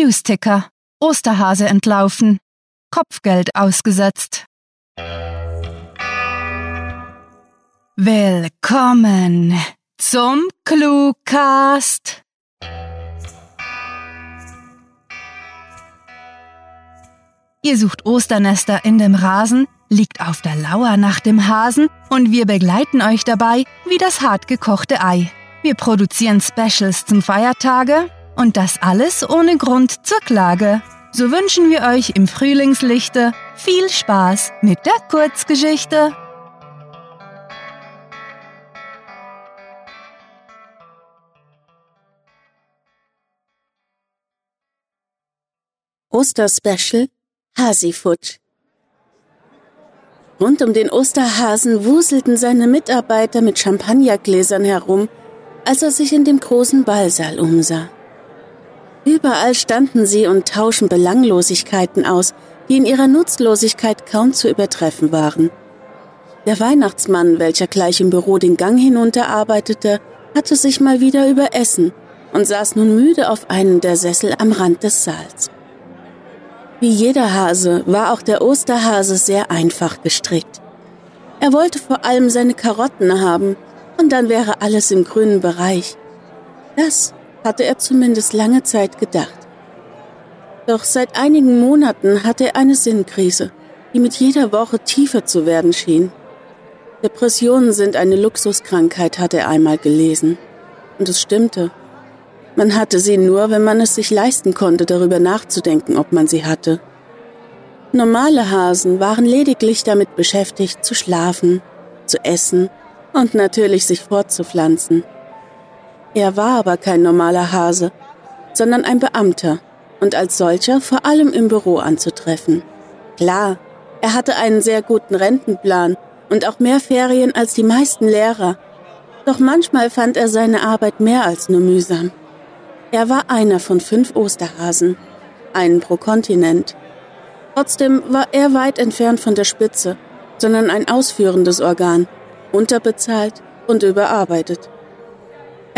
Newsticker. Osterhase entlaufen. Kopfgeld ausgesetzt. Willkommen zum Cluecast. Ihr sucht Osternester in dem Rasen, liegt auf der Lauer nach dem Hasen und wir begleiten euch dabei wie das hartgekochte Ei. Wir produzieren Specials zum Feiertage und das alles ohne Grund zur Klage. So wünschen wir euch im Frühlingslichte viel Spaß mit der Kurzgeschichte. Osterspecial Hasifutsch. Rund um den Osterhasen wuselten seine Mitarbeiter mit Champagnergläsern herum, als er sich in dem großen Ballsaal umsah. Überall standen sie und tauschen Belanglosigkeiten aus, die in ihrer Nutzlosigkeit kaum zu übertreffen waren. Der Weihnachtsmann, welcher gleich im Büro den Gang hinunterarbeitete, hatte sich mal wieder überessen und saß nun müde auf einem der Sessel am Rand des Saals. Wie jeder Hase war auch der Osterhase sehr einfach gestrickt. Er wollte vor allem seine Karotten haben, und dann wäre alles im grünen Bereich. Das hatte er zumindest lange Zeit gedacht. Doch seit einigen Monaten hatte er eine Sinnkrise, die mit jeder Woche tiefer zu werden schien. Depressionen sind eine Luxuskrankheit, hatte er einmal gelesen. Und es stimmte. Man hatte sie nur, wenn man es sich leisten konnte, darüber nachzudenken, ob man sie hatte. Normale Hasen waren lediglich damit beschäftigt, zu schlafen, zu essen und natürlich sich fortzupflanzen. Er war aber kein normaler Hase, sondern ein Beamter und als solcher vor allem im Büro anzutreffen. Klar, er hatte einen sehr guten Rentenplan und auch mehr Ferien als die meisten Lehrer. Doch manchmal fand er seine Arbeit mehr als nur mühsam. Er war einer von fünf Osterhasen, einen pro Kontinent. Trotzdem war er weit entfernt von der Spitze, sondern ein ausführendes Organ, unterbezahlt und überarbeitet.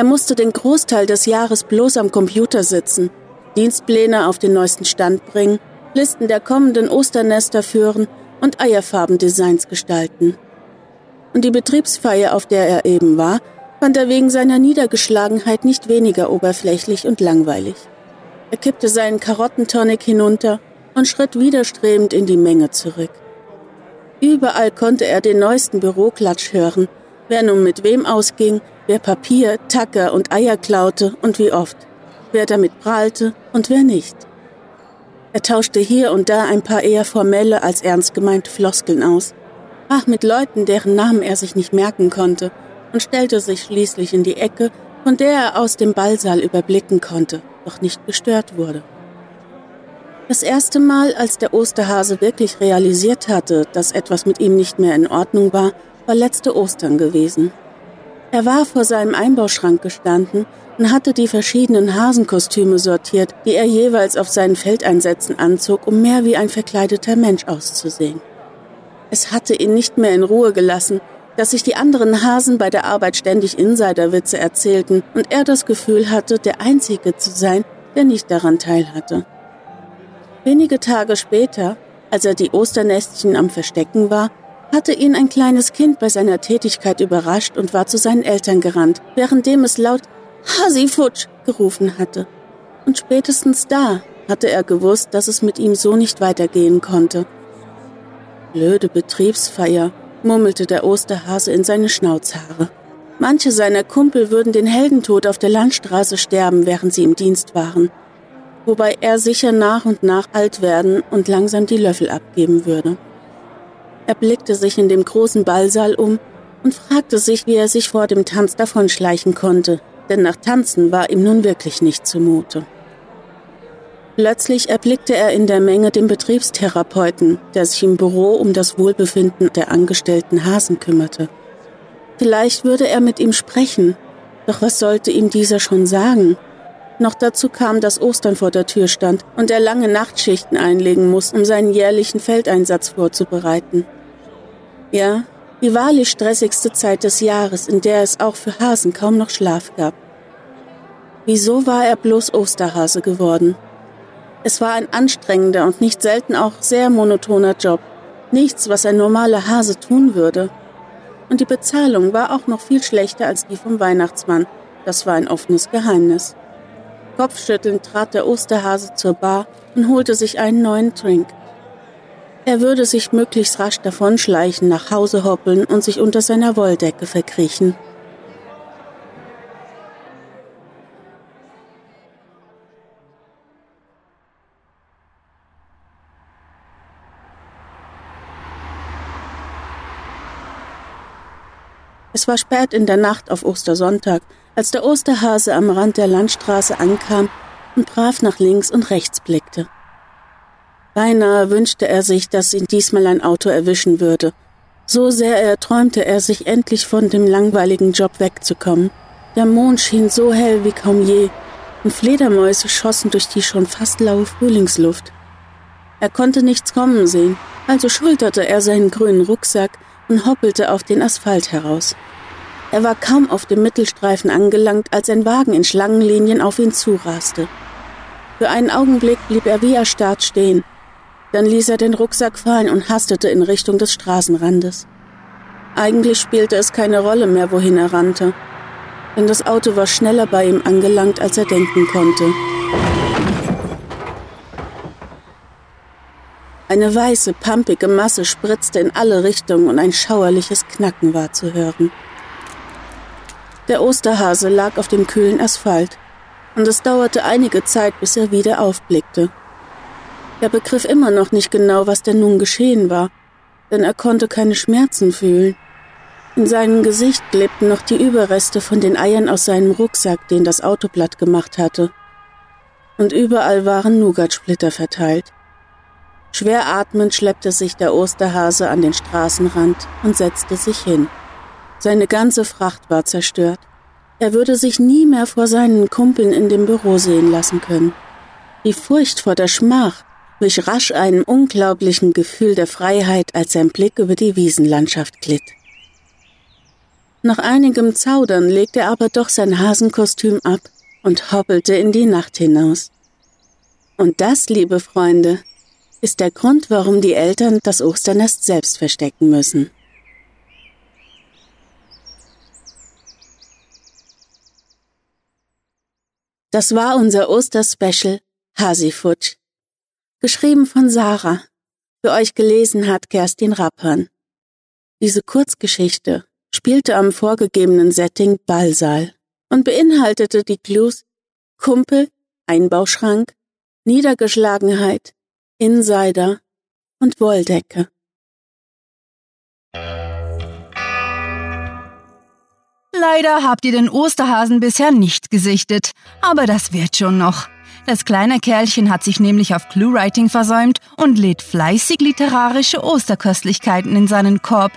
Er musste den Großteil des Jahres bloß am Computer sitzen, Dienstpläne auf den neuesten Stand bringen, Listen der kommenden Osternester führen und Eierfarbendesigns gestalten. Und die Betriebsfeier, auf der er eben war, fand er wegen seiner Niedergeschlagenheit nicht weniger oberflächlich und langweilig. Er kippte seinen Karottentonic hinunter und schritt widerstrebend in die Menge zurück. Überall konnte er den neuesten Büroklatsch hören, wer nun mit wem ausging, wer Papier, Tacker und Eier klaute und wie oft, wer damit prahlte und wer nicht. Er tauschte hier und da ein paar eher formelle als ernst gemeinte Floskeln aus, sprach mit Leuten, deren Namen er sich nicht merken konnte und stellte sich schließlich in die Ecke, von der er aus dem Ballsaal überblicken konnte, doch nicht gestört wurde. Das erste Mal, als der Osterhase wirklich realisiert hatte, dass etwas mit ihm nicht mehr in Ordnung war, war letzte Ostern gewesen. Er war vor seinem Einbauschrank gestanden und hatte die verschiedenen Hasenkostüme sortiert, die er jeweils auf seinen Feldeinsätzen anzog, um mehr wie ein verkleideter Mensch auszusehen. Es hatte ihn nicht mehr in Ruhe gelassen, dass sich die anderen Hasen bei der Arbeit ständig Insiderwitze erzählten und er das Gefühl hatte, der Einzige zu sein, der nicht daran teilhatte. Wenige Tage später, als er die Osternestchen am Verstecken war, hatte ihn ein kleines Kind bei seiner Tätigkeit überrascht und war zu seinen Eltern gerannt, währenddem es laut Hasifutsch gerufen hatte. Und spätestens da hatte er gewusst, dass es mit ihm so nicht weitergehen konnte. Blöde Betriebsfeier, murmelte der Osterhase in seine Schnauzhaare. Manche seiner Kumpel würden den Heldentod auf der Landstraße sterben, während sie im Dienst waren, wobei er sicher nach und nach alt werden und langsam die Löffel abgeben würde. Er blickte sich in dem großen Ballsaal um und fragte sich, wie er sich vor dem Tanz davonschleichen konnte, denn nach Tanzen war ihm nun wirklich nicht zumute. Plötzlich erblickte er in der Menge den Betriebstherapeuten, der sich im Büro um das Wohlbefinden der angestellten Hasen kümmerte. Vielleicht würde er mit ihm sprechen, doch was sollte ihm dieser schon sagen? Noch dazu kam, dass Ostern vor der Tür stand und er lange Nachtschichten einlegen muss, um seinen jährlichen Feldeinsatz vorzubereiten. Ja, die wahrlich stressigste Zeit des Jahres, in der es auch für Hasen kaum noch Schlaf gab. Wieso war er bloß Osterhase geworden? Es war ein anstrengender und nicht selten auch sehr monotoner Job. Nichts, was ein normaler Hase tun würde. Und die Bezahlung war auch noch viel schlechter als die vom Weihnachtsmann. Das war ein offenes Geheimnis. Kopfschüttelnd trat der Osterhase zur Bar und holte sich einen neuen Drink. Er würde sich möglichst rasch davonschleichen, nach Hause hoppeln und sich unter seiner Wolldecke verkriechen. Es war spät in der Nacht auf Ostersonntag, als der Osterhase am Rand der Landstraße ankam und brav nach links und rechts blickte. Beinahe wünschte er sich, dass ihn diesmal ein Auto erwischen würde. So sehr erträumte er sich endlich von dem langweiligen Job wegzukommen. Der Mond schien so hell wie kaum je, und Fledermäuse schossen durch die schon fast laue Frühlingsluft. Er konnte nichts kommen sehen, also schulterte er seinen grünen Rucksack und hoppelte auf den Asphalt heraus. Er war kaum auf dem Mittelstreifen angelangt, als ein Wagen in Schlangenlinien auf ihn zuraste. Für einen Augenblick blieb er wie erstarrt stehen. Dann ließ er den Rucksack fallen und hastete in Richtung des Straßenrandes. Eigentlich spielte es keine Rolle mehr, wohin er rannte, denn das Auto war schneller bei ihm angelangt, als er denken konnte. Eine weiße, pampige Masse spritzte in alle Richtungen und ein schauerliches Knacken war zu hören. Der Osterhase lag auf dem kühlen Asphalt, und es dauerte einige Zeit, bis er wieder aufblickte. Er begriff immer noch nicht genau, was denn nun geschehen war, denn er konnte keine Schmerzen fühlen. In seinem Gesicht klebten noch die Überreste von den Eiern aus seinem Rucksack, den das Auto platt gemacht hatte. Und überall waren Nougatsplitter verteilt. Schwer atmend schleppte sich der Osterhase an den Straßenrand und setzte sich hin. Seine ganze Fracht war zerstört. Er würde sich nie mehr vor seinen Kumpeln in dem Büro sehen lassen können. Die Furcht vor der Schmach wich rasch einem unglaublichen Gefühl der Freiheit, als sein Blick über die Wiesenlandschaft glitt. Nach einigem Zaudern legte er aber doch sein Hasenkostüm ab und hoppelte in die Nacht hinaus. Und das, liebe Freunde, ist der Grund, warum die Eltern das Osternest selbst verstecken müssen. Das war unser Osterspecial Hasifutsch. Geschrieben von Sarah. Für euch gelesen hat Kerstin Rappern. Diese Kurzgeschichte spielte am vorgegebenen Setting Ballsaal und beinhaltete die Clues Kumpel, Einbauschrank, Niedergeschlagenheit, Insider und Wolldecke. Leider habt ihr den Osterhasen bisher nicht gesichtet, aber das wird schon noch. Das kleine Kerlchen hat sich nämlich auf Cluewriting versäumt und lädt fleißig literarische Osterköstlichkeiten in seinen Korb.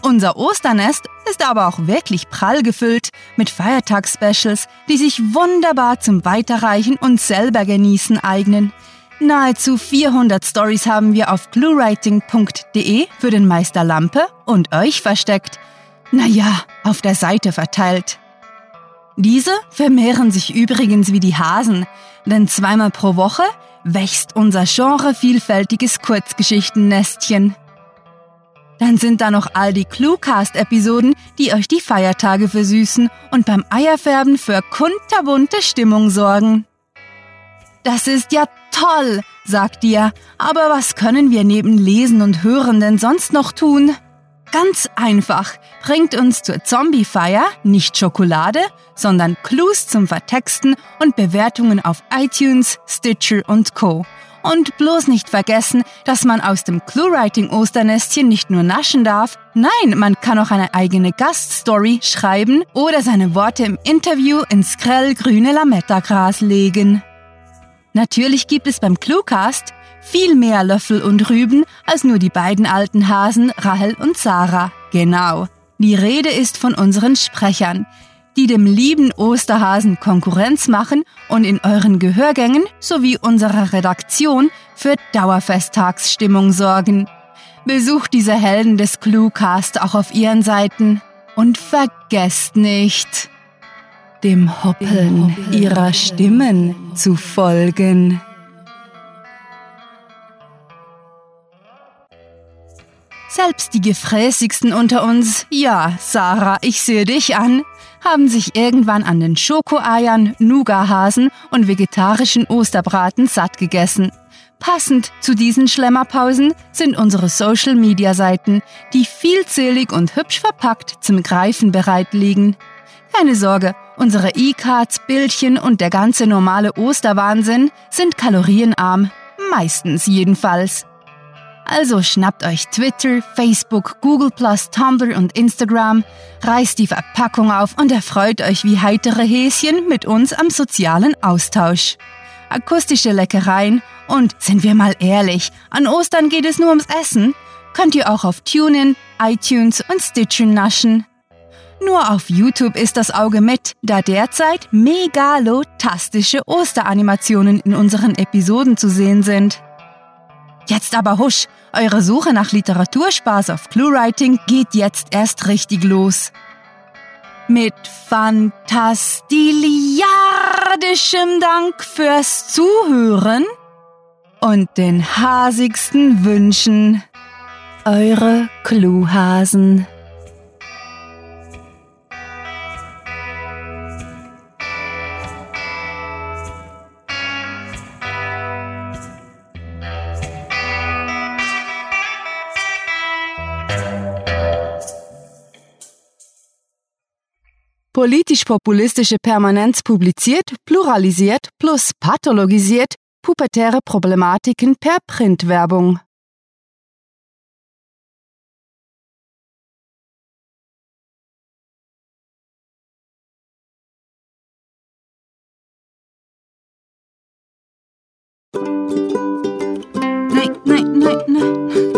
Unser Osternest ist aber auch wirklich prall gefüllt mit Feiertagsspecials, die sich wunderbar zum Weiterreichen und selber genießen eignen. Nahezu 400 Stories haben wir auf cluewriting.de für den Meister Lampe und euch versteckt. Naja, auf der Seite verteilt. Diese vermehren sich übrigens wie die Hasen, denn zweimal pro Woche wächst unser genrevielfältiges Kurzgeschichtennestchen. Dann sind da noch all die Cluecast-Episoden, die euch die Feiertage versüßen und beim Eierfärben für kunterbunte Stimmung sorgen. Das ist ja toll, sagt ihr. Aber was können wir neben Lesen und Hören denn sonst noch tun? Ganz einfach. Bringt uns zur Zombie-Feier nicht Schokolade, sondern Clues zum Vertexten und Bewertungen auf iTunes, Stitcher und Co. Und bloß nicht vergessen, dass man aus dem Clue-Writing-Osternestchen nicht nur naschen darf, nein, man kann auch eine eigene Gaststory schreiben oder seine Worte im Interview ins grellgrüne Lametta-Gras legen. Natürlich gibt es beim Cluecast viel mehr Löffel und Rüben als nur die beiden alten Hasen Rahel und Sarah. Genau. Die Rede ist von unseren Sprechern, die dem lieben Osterhasen Konkurrenz machen und in euren Gehörgängen sowie unserer Redaktion für Dauerfesttagsstimmung sorgen. Besucht diese Helden des Cluecast auch auf ihren Seiten und vergesst nicht, dem Hoppeln ihrer Stimmen zu folgen. Selbst die gefräßigsten unter uns, ja, Sarah, ich sehe dich an, haben sich irgendwann an den Schokoeiern, Nougahasen und vegetarischen Osterbraten satt gegessen. Passend zu diesen Schlemmerpausen sind unsere Social-Media-Seiten, die vielzählig und hübsch verpackt zum Greifen bereit liegen. Keine Sorge, unsere E-Cards, Bildchen und der ganze normale Osterwahnsinn sind kalorienarm, meistens jedenfalls. Also schnappt euch Twitter, Facebook, Google Tumblr und Instagram, reißt die Verpackung auf und erfreut euch wie heitere Häschen mit uns am sozialen Austausch. Akustische Leckereien und, sind wir mal ehrlich, an Ostern geht es nur ums Essen, könnt ihr auch auf TuneIn, iTunes und Stitcher naschen. Nur auf YouTube ist das Auge mit, da derzeit megalotastische Osteranimationen in unseren Episoden zu sehen sind. Jetzt aber husch, eure Suche nach Literaturspaß auf ClueWriting geht jetzt erst richtig los. Mit fantastiliardischem Dank fürs Zuhören und den hasigsten Wünschen. Eure Cluehasen. Politisch-populistische Permanenz publiziert, pluralisiert plus pathologisiert pubertäre Problematiken per Printwerbung. Nein, nein, nein, nein.